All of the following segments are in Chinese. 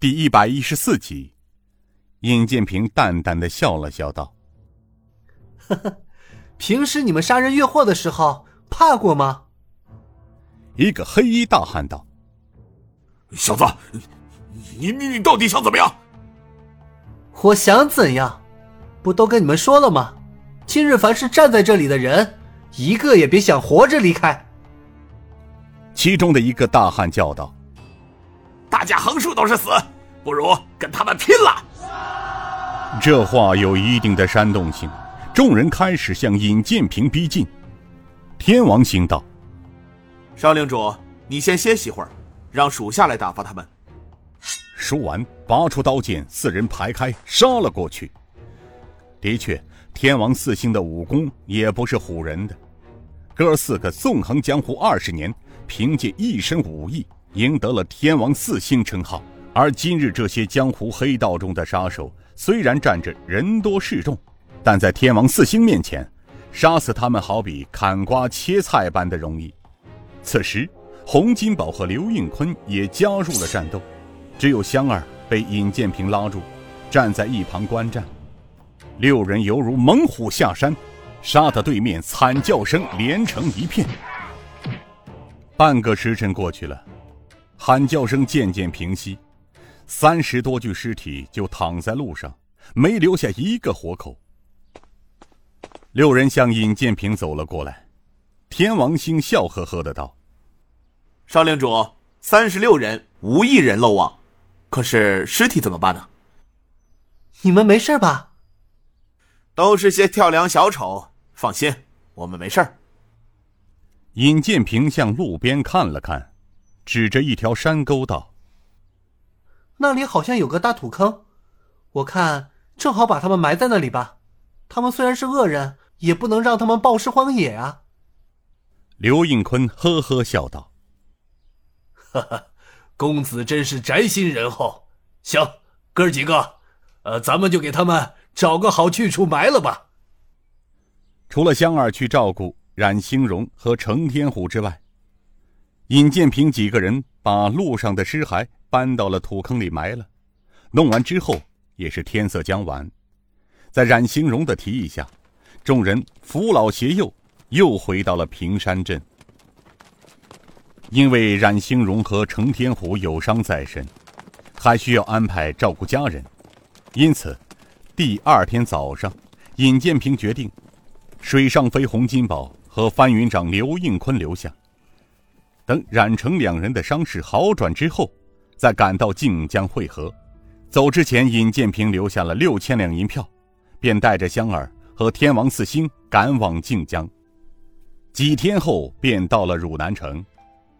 第一百一十四集，尹建平淡淡的笑了笑，道：“呵呵，平时你们杀人越货的时候怕过吗？”一个黑衣大汉道：“小子，你你你到底想怎么样？”我想怎样，不都跟你们说了吗？今日凡是站在这里的人，一个也别想活着离开。其中的一个大汉叫道。大家横竖都是死，不如跟他们拼了！这话有一定的煽动性，众人开始向尹建平逼近。天王星道：“少领主，你先歇息会儿，让属下来打发他们。”说完，拔出刀剑，四人排开杀了过去。的确，天王四星的武功也不是唬人的，哥四个纵横江湖二十年，凭借一身武艺。赢得了天王四星称号，而今日这些江湖黑道中的杀手，虽然站着人多势众，但在天王四星面前，杀死他们好比砍瓜切菜般的容易。此时，洪金宝和刘应坤也加入了战斗，只有香儿被尹建平拉住，站在一旁观战。六人犹如猛虎下山，杀得对面惨叫声连成一片。半个时辰过去了。喊叫声渐渐平息，三十多具尸体就躺在路上，没留下一个活口。六人向尹建平走了过来，天王星笑呵呵的道：“少领主，三十六人无一人漏网，可是尸体怎么办呢？你们没事吧？都是些跳梁小丑，放心，我们没事。”尹建平向路边看了看。指着一条山沟道：“那里好像有个大土坑，我看正好把他们埋在那里吧。他们虽然是恶人，也不能让他们暴尸荒野啊。”刘应坤呵呵笑道：“哈哈，公子真是宅心仁厚。行，哥几个，呃，咱们就给他们找个好去处埋了吧。”除了香儿去照顾冉兴荣和程天虎之外。尹建平几个人把路上的尸骸搬到了土坑里埋了，弄完之后也是天色将晚，在冉兴荣的提议下，众人扶老携幼又回到了平山镇。因为冉兴荣和程天虎有伤在身，还需要安排照顾家人，因此第二天早上，尹建平决定水上飞洪金宝和翻云掌刘应坤留下。等冉成两人的伤势好转之后，再赶到靖江会合。走之前，尹建平留下了六千两银票，便带着香儿和天王四星赶往靖江。几天后，便到了汝南城。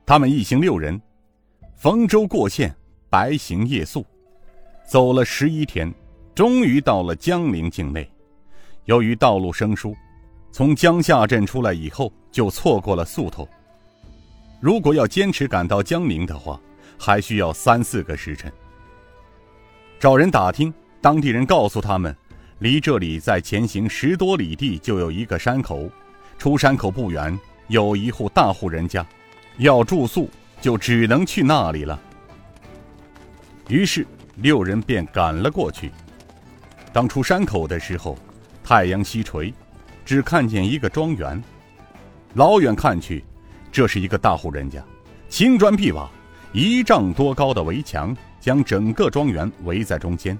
他们一行六人，逢舟过县，白行夜宿，走了十一天，终于到了江陵境内。由于道路生疏，从江夏镇出来以后，就错过了宿头。如果要坚持赶到江陵的话，还需要三四个时辰。找人打听，当地人告诉他们，离这里再前行十多里地就有一个山口，出山口不远有一户大户人家，要住宿就只能去那里了。于是六人便赶了过去。当出山口的时候，太阳西垂，只看见一个庄园，老远看去。这是一个大户人家，青砖碧瓦，一丈多高的围墙将整个庄园围在中间。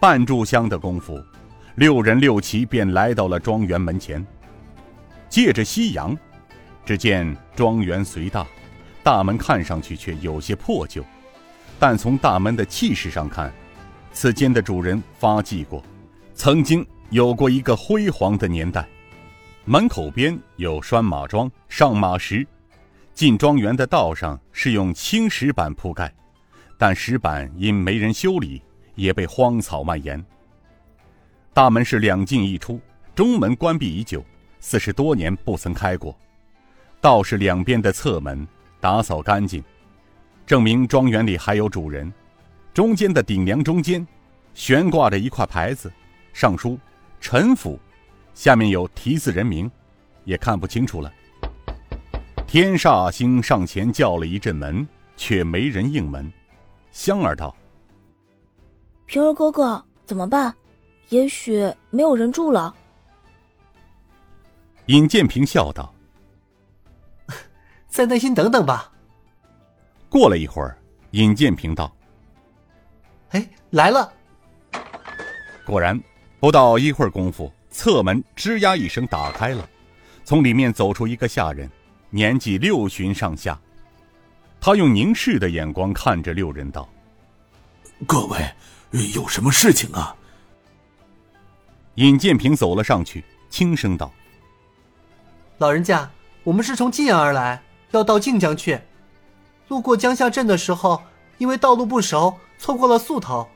半炷香的功夫，六人六骑便来到了庄园门前。借着夕阳，只见庄园虽大，大门看上去却有些破旧，但从大门的气势上看，此间的主人发迹过，曾经有过一个辉煌的年代。门口边有拴马桩、上马石，进庄园的道上是用青石板铺盖，但石板因没人修理，也被荒草蔓延。大门是两进一出，中门关闭已久，四十多年不曾开过。道是两边的侧门，打扫干净，证明庄园里还有主人。中间的顶梁中间，悬挂着一块牌子，上书“陈府”。下面有题字人名，也看不清楚了。天煞星上前叫了一阵门，却没人应门。香儿道：“平儿哥哥，怎么办？也许没有人住了。”尹建平笑道：“ 再耐心等等吧。”过了一会儿，尹建平道：“哎，来了！”果然，不到一会儿功夫，侧门吱呀一声打开了，从里面走出一个下人，年纪六旬上下。他用凝视的眼光看着六人道：“各位，有什么事情啊？”尹建平走了上去，轻声道：“老人家，我们是从晋阳而来，要到晋江去。路过江夏镇的时候，因为道路不熟，错过了宿头。”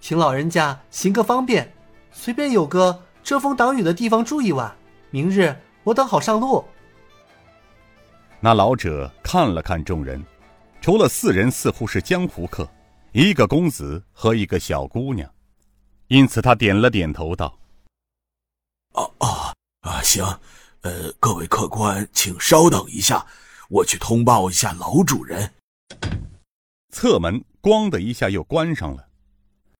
请老人家行个方便，随便有个遮风挡雨的地方住一晚。明日我等好上路。那老者看了看众人，除了四人似乎是江湖客，一个公子和一个小姑娘，因此他点了点头道：“啊啊啊，行，呃，各位客官，请稍等一下，我去通报一下老主人。”侧门“咣”的一下又关上了。